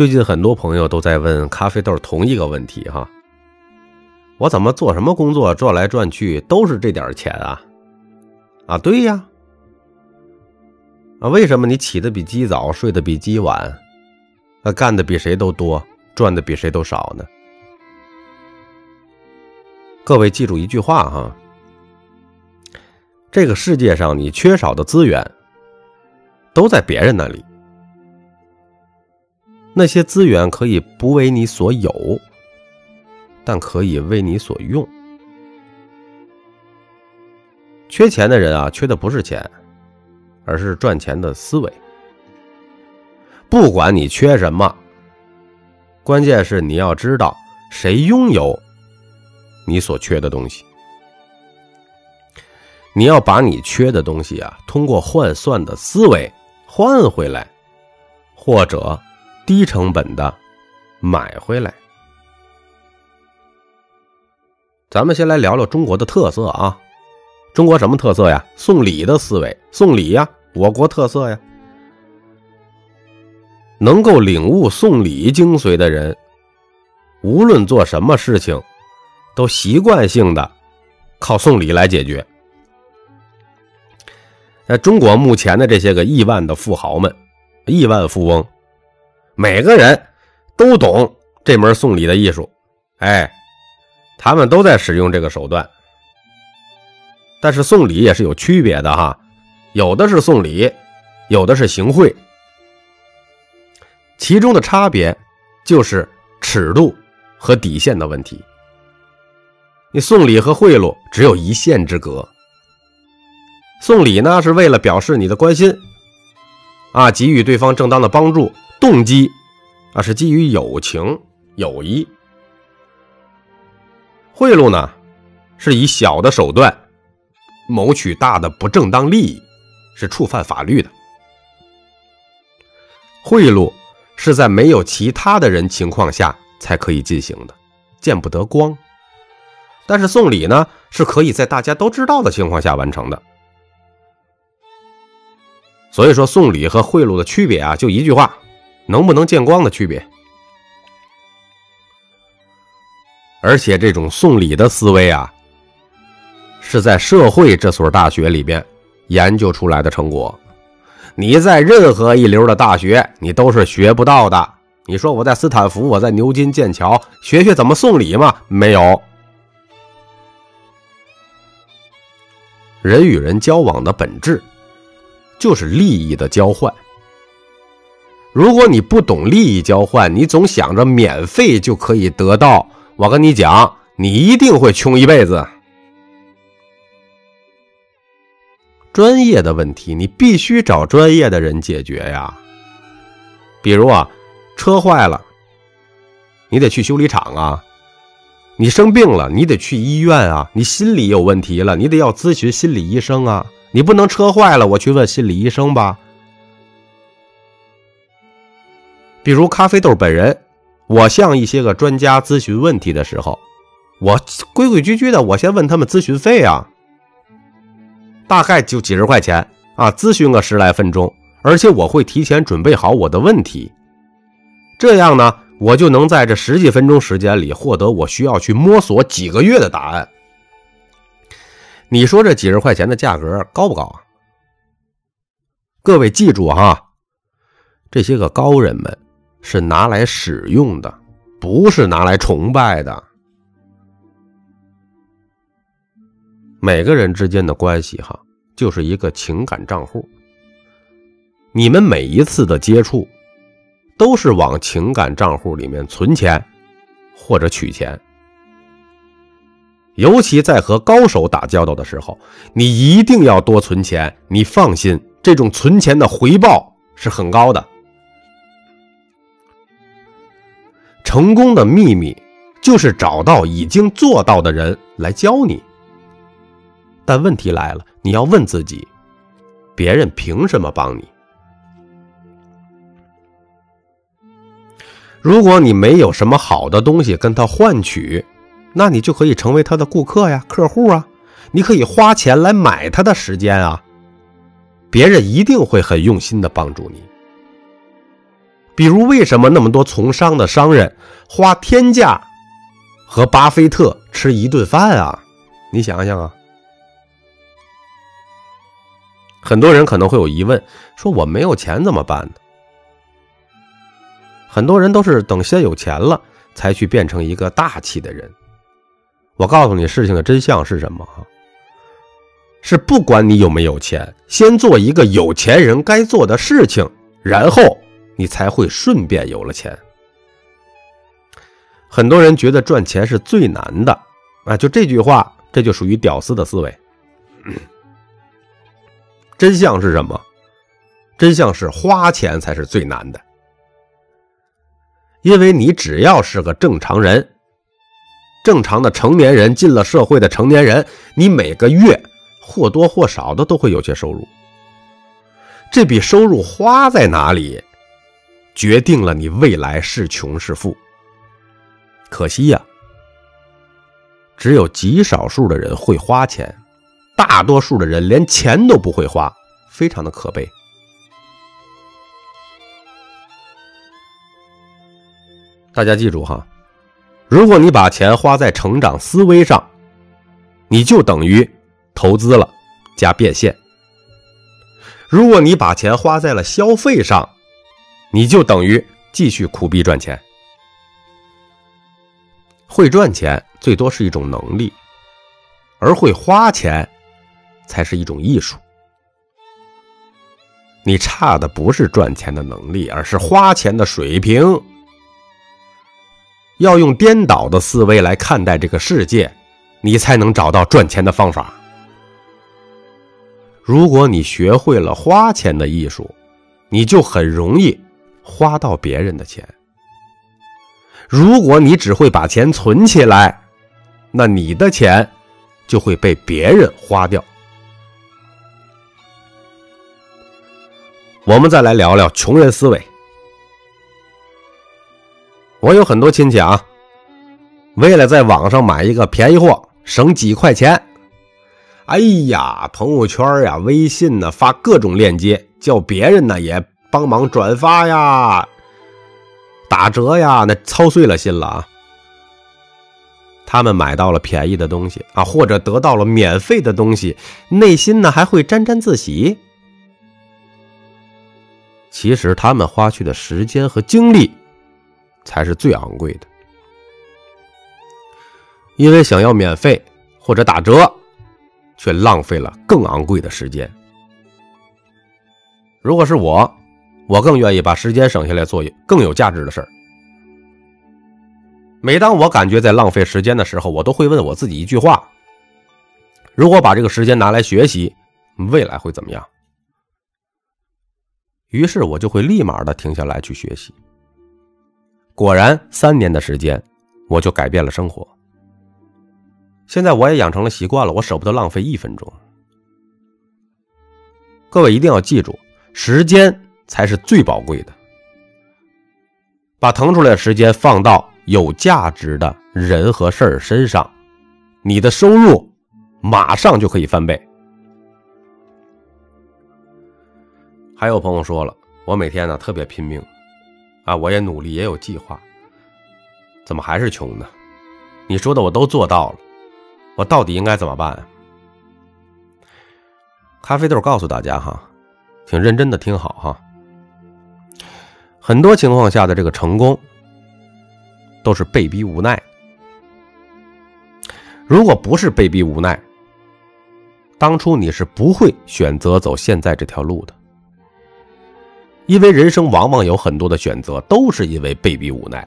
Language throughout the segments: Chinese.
最近很多朋友都在问咖啡豆同一个问题哈，我怎么做什么工作赚来赚去都是这点钱啊？啊，对呀，啊，为什么你起的比鸡早，睡的比鸡晚，啊，干的比谁都多，赚的比谁都少呢？各位记住一句话哈，这个世界上你缺少的资源都在别人那里。那些资源可以不为你所有，但可以为你所用。缺钱的人啊，缺的不是钱，而是赚钱的思维。不管你缺什么，关键是你要知道谁拥有你所缺的东西。你要把你缺的东西啊，通过换算的思维换回来，或者。低成本的买回来，咱们先来聊聊中国的特色啊。中国什么特色呀？送礼的思维，送礼呀，我国特色呀。能够领悟送礼精髓的人，无论做什么事情，都习惯性的靠送礼来解决。在中国目前的这些个亿万的富豪们，亿万富翁。每个人都懂这门送礼的艺术，哎，他们都在使用这个手段。但是送礼也是有区别的哈，有的是送礼，有的是行贿，其中的差别就是尺度和底线的问题。你送礼和贿赂只有一线之隔。送礼呢是为了表示你的关心，啊，给予对方正当的帮助。动机啊是基于友情、友谊，贿赂呢是以小的手段谋取大的不正当利益，是触犯法律的。贿赂是在没有其他的人情况下才可以进行的，见不得光。但是送礼呢是可以在大家都知道的情况下完成的。所以说，送礼和贿赂的区别啊，就一句话。能不能见光的区别，而且这种送礼的思维啊，是在社会这所大学里边研究出来的成果。你在任何一流的大学，你都是学不到的。你说我在斯坦福，我在牛津、剑桥学学怎么送礼吗？没有。人与人交往的本质，就是利益的交换。如果你不懂利益交换，你总想着免费就可以得到，我跟你讲，你一定会穷一辈子。专业的问题，你必须找专业的人解决呀。比如啊，车坏了，你得去修理厂啊；你生病了，你得去医院啊；你心理有问题了，你得要咨询心理医生啊。你不能车坏了，我去问心理医生吧。比如咖啡豆本人，我向一些个专家咨询问题的时候，我规规矩矩的，我先问他们咨询费啊，大概就几十块钱啊，咨询个十来分钟，而且我会提前准备好我的问题，这样呢，我就能在这十几分钟时间里获得我需要去摸索几个月的答案。你说这几十块钱的价格高不高啊？各位记住哈，这些个高人们。是拿来使用的，不是拿来崇拜的。每个人之间的关系，哈，就是一个情感账户。你们每一次的接触，都是往情感账户里面存钱，或者取钱。尤其在和高手打交道的时候，你一定要多存钱。你放心，这种存钱的回报是很高的。成功的秘密就是找到已经做到的人来教你。但问题来了，你要问自己：别人凭什么帮你？如果你没有什么好的东西跟他换取，那你就可以成为他的顾客呀、客户啊。你可以花钱来买他的时间啊。别人一定会很用心的帮助你。比如，为什么那么多从商的商人花天价和巴菲特吃一顿饭啊？你想想啊。很多人可能会有疑问，说我没有钱怎么办呢？很多人都是等先有钱了，才去变成一个大气的人。我告诉你，事情的真相是什么？哈，是不管你有没有钱，先做一个有钱人该做的事情，然后你才会顺便有了钱。很多人觉得赚钱是最难的，啊，就这句话，这就属于屌丝的思维。真相是什么？真相是花钱才是最难的，因为你只要是个正常人，正常的成年人，进了社会的成年人，你每个月或多或少的都会有些收入。这笔收入花在哪里，决定了你未来是穷是富。可惜呀，只有极少数的人会花钱。大多数的人连钱都不会花，非常的可悲。大家记住哈，如果你把钱花在成长思维上，你就等于投资了加变现；如果你把钱花在了消费上，你就等于继续苦逼赚钱。会赚钱最多是一种能力，而会花钱。才是一种艺术。你差的不是赚钱的能力，而是花钱的水平。要用颠倒的思维来看待这个世界，你才能找到赚钱的方法。如果你学会了花钱的艺术，你就很容易花到别人的钱。如果你只会把钱存起来，那你的钱就会被别人花掉。我们再来聊聊穷人思维。我有很多亲戚啊，为了在网上买一个便宜货，省几块钱，哎呀，朋友圈呀、微信呢发各种链接，叫别人呢也帮忙转发呀、打折呀，那操碎了心了啊。他们买到了便宜的东西啊，或者得到了免费的东西，内心呢还会沾沾自喜。其实他们花去的时间和精力，才是最昂贵的。因为想要免费或者打折，却浪费了更昂贵的时间。如果是我，我更愿意把时间省下来做更有价值的事儿。每当我感觉在浪费时间的时候，我都会问我自己一句话：如果把这个时间拿来学习，未来会怎么样？于是我就会立马的停下来去学习。果然，三年的时间，我就改变了生活。现在我也养成了习惯了，我舍不得浪费一分钟。各位一定要记住，时间才是最宝贵的。把腾出来的时间放到有价值的人和事儿身上，你的收入马上就可以翻倍。还有朋友说了，我每天呢特别拼命，啊，我也努力，也有计划，怎么还是穷呢？你说的我都做到了，我到底应该怎么办？咖啡豆告诉大家哈，请认真的听好哈。很多情况下的这个成功，都是被逼无奈。如果不是被逼无奈，当初你是不会选择走现在这条路的。因为人生往往有很多的选择，都是因为被逼无奈。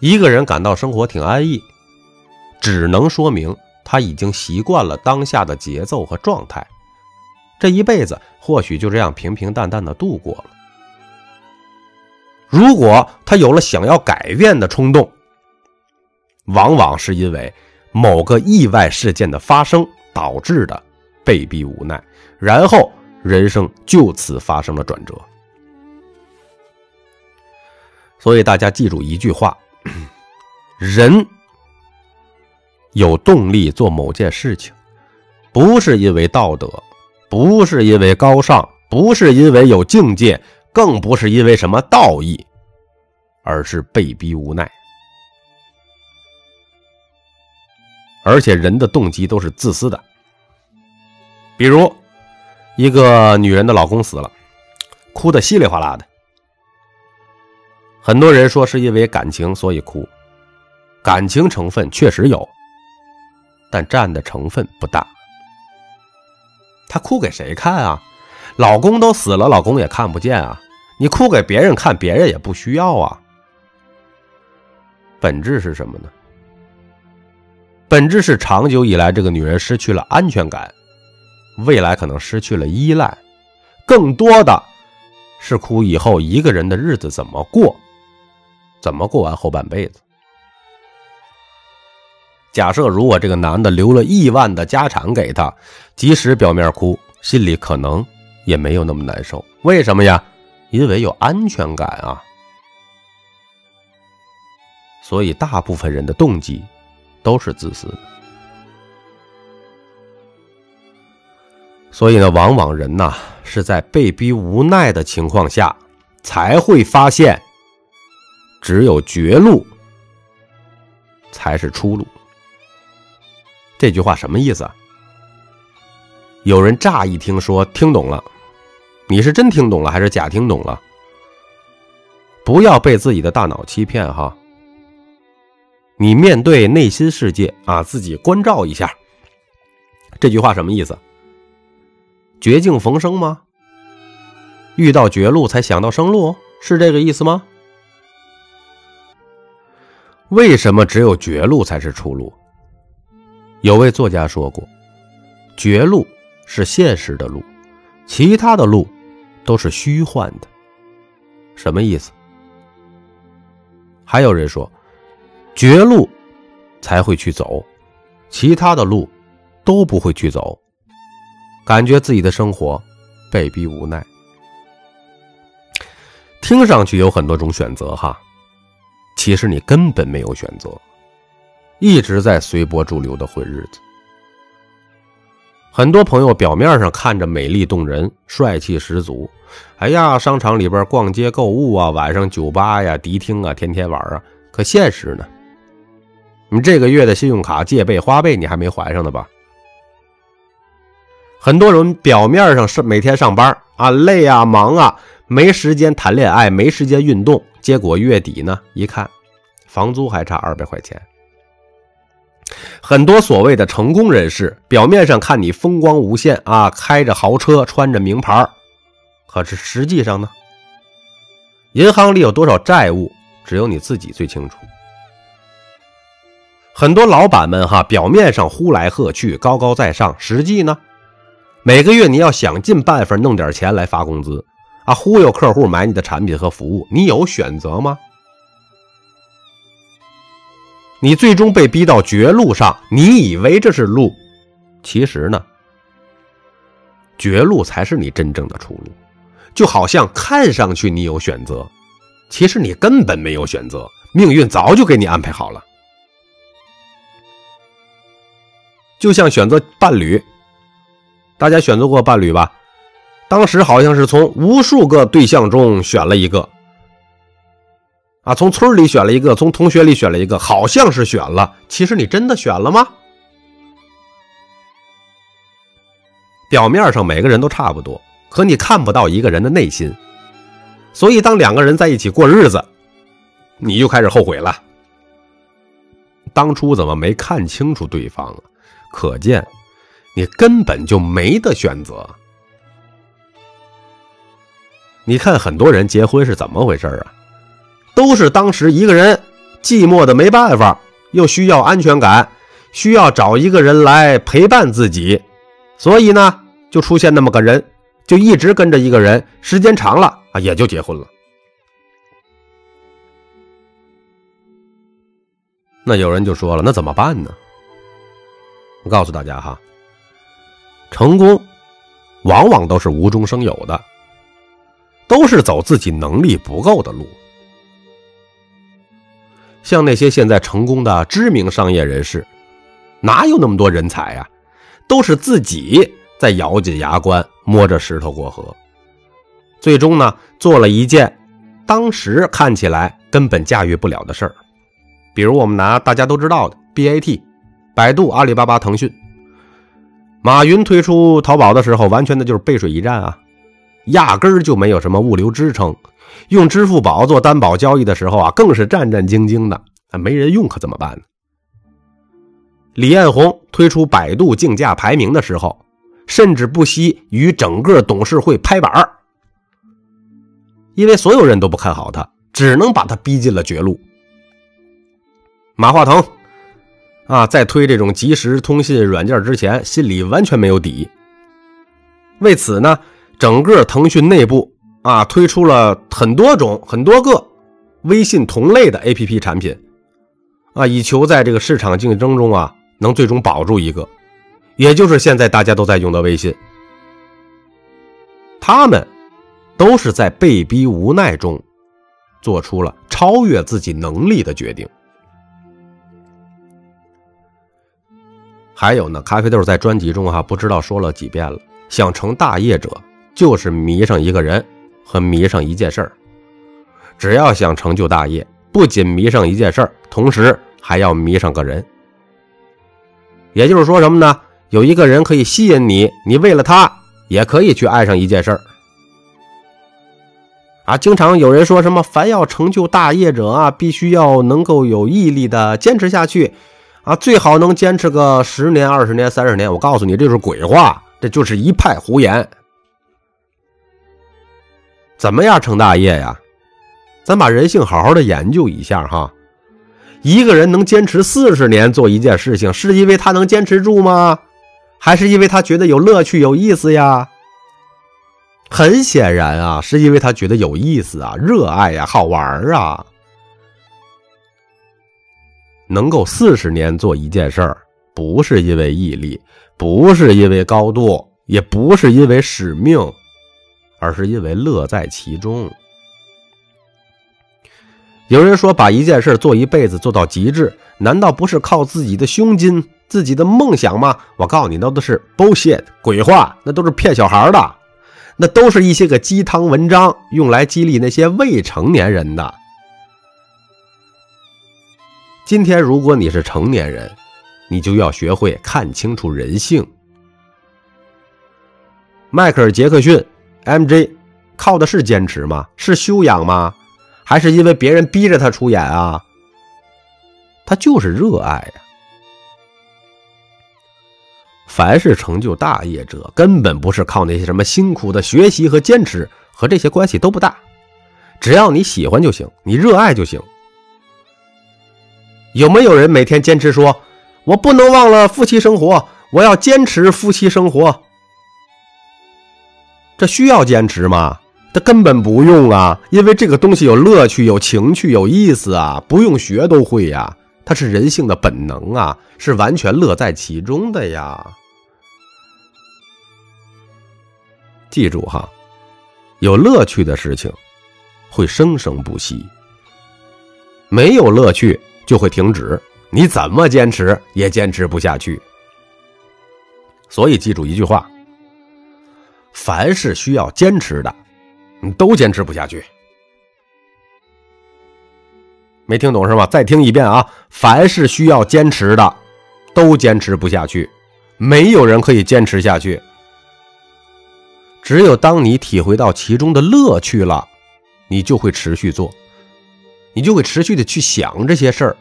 一个人感到生活挺安逸，只能说明他已经习惯了当下的节奏和状态，这一辈子或许就这样平平淡淡的度过了。如果他有了想要改变的冲动，往往是因为某个意外事件的发生导致的被逼无奈，然后。人生就此发生了转折，所以大家记住一句话：人有动力做某件事情，不是因为道德，不是因为高尚，不是因为有境界，更不是因为什么道义，而是被逼无奈。而且人的动机都是自私的。比如，一个女人的老公死了，哭得稀里哗啦的。很多人说是因为感情所以哭，感情成分确实有，但占的成分不大。她哭给谁看啊？老公都死了，老公也看不见啊。你哭给别人看，别人也不需要啊。本质是什么呢？本质是长久以来，这个女人失去了安全感，未来可能失去了依赖，更多的是哭以后一个人的日子怎么过，怎么过完后半辈子。假设如果这个男的留了亿万的家产给她，即使表面哭，心里可能也没有那么难受。为什么呀？因为有安全感啊。所以大部分人的动机。都是自私的，所以呢，往往人呐是在被逼无奈的情况下，才会发现，只有绝路才是出路。这句话什么意思？有人乍一听说听懂了，你是真听懂了还是假听懂了？不要被自己的大脑欺骗哈。你面对内心世界啊，自己关照一下。这句话什么意思？绝境逢生吗？遇到绝路才想到生路，是这个意思吗？为什么只有绝路才是出路？有位作家说过，绝路是现实的路，其他的路都是虚幻的。什么意思？还有人说。绝路才会去走，其他的路都不会去走，感觉自己的生活被逼无奈。听上去有很多种选择哈，其实你根本没有选择，一直在随波逐流的混日子。很多朋友表面上看着美丽动人、帅气十足，哎呀，商场里边逛街购物啊，晚上酒吧呀、迪厅啊，天天玩啊，可现实呢？你这个月的信用卡借呗、花呗你还没还上呢吧？很多人表面上是每天上班啊，累啊、忙啊，没时间谈恋爱，没时间运动，结果月底呢一看，房租还差二百块钱。很多所谓的成功人士，表面上看你风光无限啊，开着豪车，穿着名牌，可是实际上呢，银行里有多少债务，只有你自己最清楚。很多老板们哈，表面上呼来喝去，高高在上，实际呢，每个月你要想尽办法弄点钱来发工资，啊，忽悠客户买你的产品和服务，你有选择吗？你最终被逼到绝路上，你以为这是路，其实呢，绝路才是你真正的出路。就好像看上去你有选择，其实你根本没有选择，命运早就给你安排好了。就像选择伴侣，大家选择过伴侣吧？当时好像是从无数个对象中选了一个，啊，从村里选了一个，从同学里选了一个，好像是选了。其实你真的选了吗？表面上每个人都差不多，可你看不到一个人的内心。所以当两个人在一起过日子，你就开始后悔了。当初怎么没看清楚对方啊？可见，你根本就没得选择。你看，很多人结婚是怎么回事啊？都是当时一个人寂寞的没办法，又需要安全感，需要找一个人来陪伴自己，所以呢，就出现那么个人，就一直跟着一个人，时间长了啊，也就结婚了。那有人就说了，那怎么办呢？我告诉大家哈，成功往往都是无中生有的，都是走自己能力不够的路。像那些现在成功的知名商业人士，哪有那么多人才呀？都是自己在咬紧牙关，摸着石头过河。最终呢做了一件当时看起来根本驾驭不了的事儿。比如我们拿大家都知道的 BAT，百度、阿里巴巴、腾讯。马云推出淘宝的时候，完全的就是背水一战啊，压根儿就没有什么物流支撑。用支付宝做担保交易的时候啊，更是战战兢兢的。没人用可怎么办呢？李彦宏推出百度竞价排名的时候，甚至不惜与整个董事会拍板因为所有人都不看好他，只能把他逼进了绝路。马化腾啊，在推这种即时通信软件之前，心里完全没有底。为此呢，整个腾讯内部啊，推出了很多种、很多个微信同类的 APP 产品。啊，以求在这个市场竞争中啊，能最终保住一个，也就是现在大家都在用的微信。他们都是在被逼无奈中，做出了超越自己能力的决定。还有呢，咖啡豆在专辑中哈，不知道说了几遍了，想成大业者，就是迷上一个人和迷上一件事儿。只要想成就大业。不仅迷上一件事儿，同时还要迷上个人。也就是说什么呢？有一个人可以吸引你，你为了他也可以去爱上一件事儿。啊，经常有人说什么，凡要成就大业者啊，必须要能够有毅力的坚持下去，啊，最好能坚持个十年、二十年、三十年。我告诉你，这是鬼话，这就是一派胡言。怎么样成大业呀？咱把人性好好的研究一下哈，一个人能坚持四十年做一件事情，是因为他能坚持住吗？还是因为他觉得有乐趣、有意思呀？很显然啊，是因为他觉得有意思啊、热爱呀、好玩啊。能够四十年做一件事儿，不是因为毅力，不是因为高度，也不是因为使命，而是因为乐在其中。有人说，把一件事做一辈子做到极致，难道不是靠自己的胸襟、自己的梦想吗？我告诉你，那都是 bullshit 鬼话，那都是骗小孩的，那都是一些个鸡汤文章，用来激励那些未成年人的。今天，如果你是成年人，你就要学会看清楚人性。迈克尔·杰克逊 （M.J.） 靠的是坚持吗？是修养吗？还是因为别人逼着他出演啊？他就是热爱呀。凡是成就大业者，根本不是靠那些什么辛苦的学习和坚持，和这些关系都不大。只要你喜欢就行，你热爱就行。有没有人每天坚持说：“我不能忘了夫妻生活，我要坚持夫妻生活。”这需要坚持吗？他根本不用啊，因为这个东西有乐趣、有情趣、有意思啊，不用学都会呀。它是人性的本能啊，是完全乐在其中的呀。记住哈，有乐趣的事情会生生不息，没有乐趣就会停止，你怎么坚持也坚持不下去。所以记住一句话：凡是需要坚持的。你都坚持不下去，没听懂是吗？再听一遍啊！凡是需要坚持的，都坚持不下去，没有人可以坚持下去。只有当你体会到其中的乐趣了，你就会持续做，你就会持续的去想这些事儿。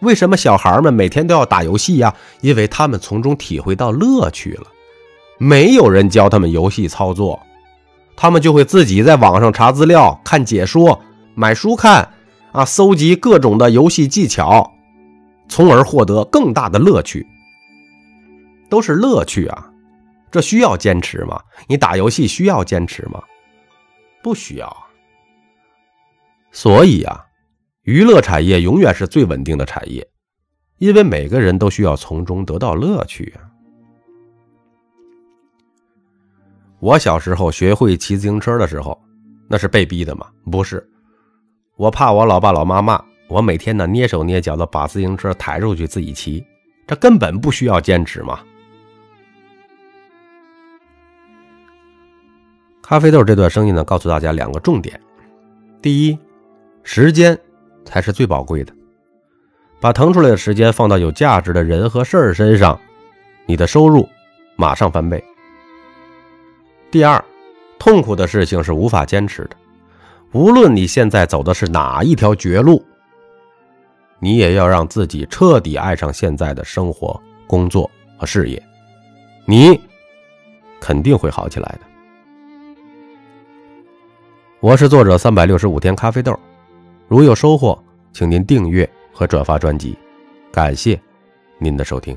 为什么小孩们每天都要打游戏呀？因为他们从中体会到乐趣了。没有人教他们游戏操作。他们就会自己在网上查资料、看解说、买书看，啊，搜集各种的游戏技巧，从而获得更大的乐趣。都是乐趣啊，这需要坚持吗？你打游戏需要坚持吗？不需要。所以啊，娱乐产业永远是最稳定的产业，因为每个人都需要从中得到乐趣啊。我小时候学会骑自行车的时候，那是被逼的吗？不是，我怕我老爸老妈骂我，每天呢捏手捏脚的把自行车抬出去自己骑，这根本不需要坚持嘛。咖啡豆这段声音呢，告诉大家两个重点：第一，时间才是最宝贵的，把腾出来的时间放到有价值的人和事儿身上，你的收入马上翻倍。第二，痛苦的事情是无法坚持的，无论你现在走的是哪一条绝路，你也要让自己彻底爱上现在的生活、工作和事业，你肯定会好起来的。我是作者三百六十五天咖啡豆，如有收获，请您订阅和转发专辑，感谢您的收听。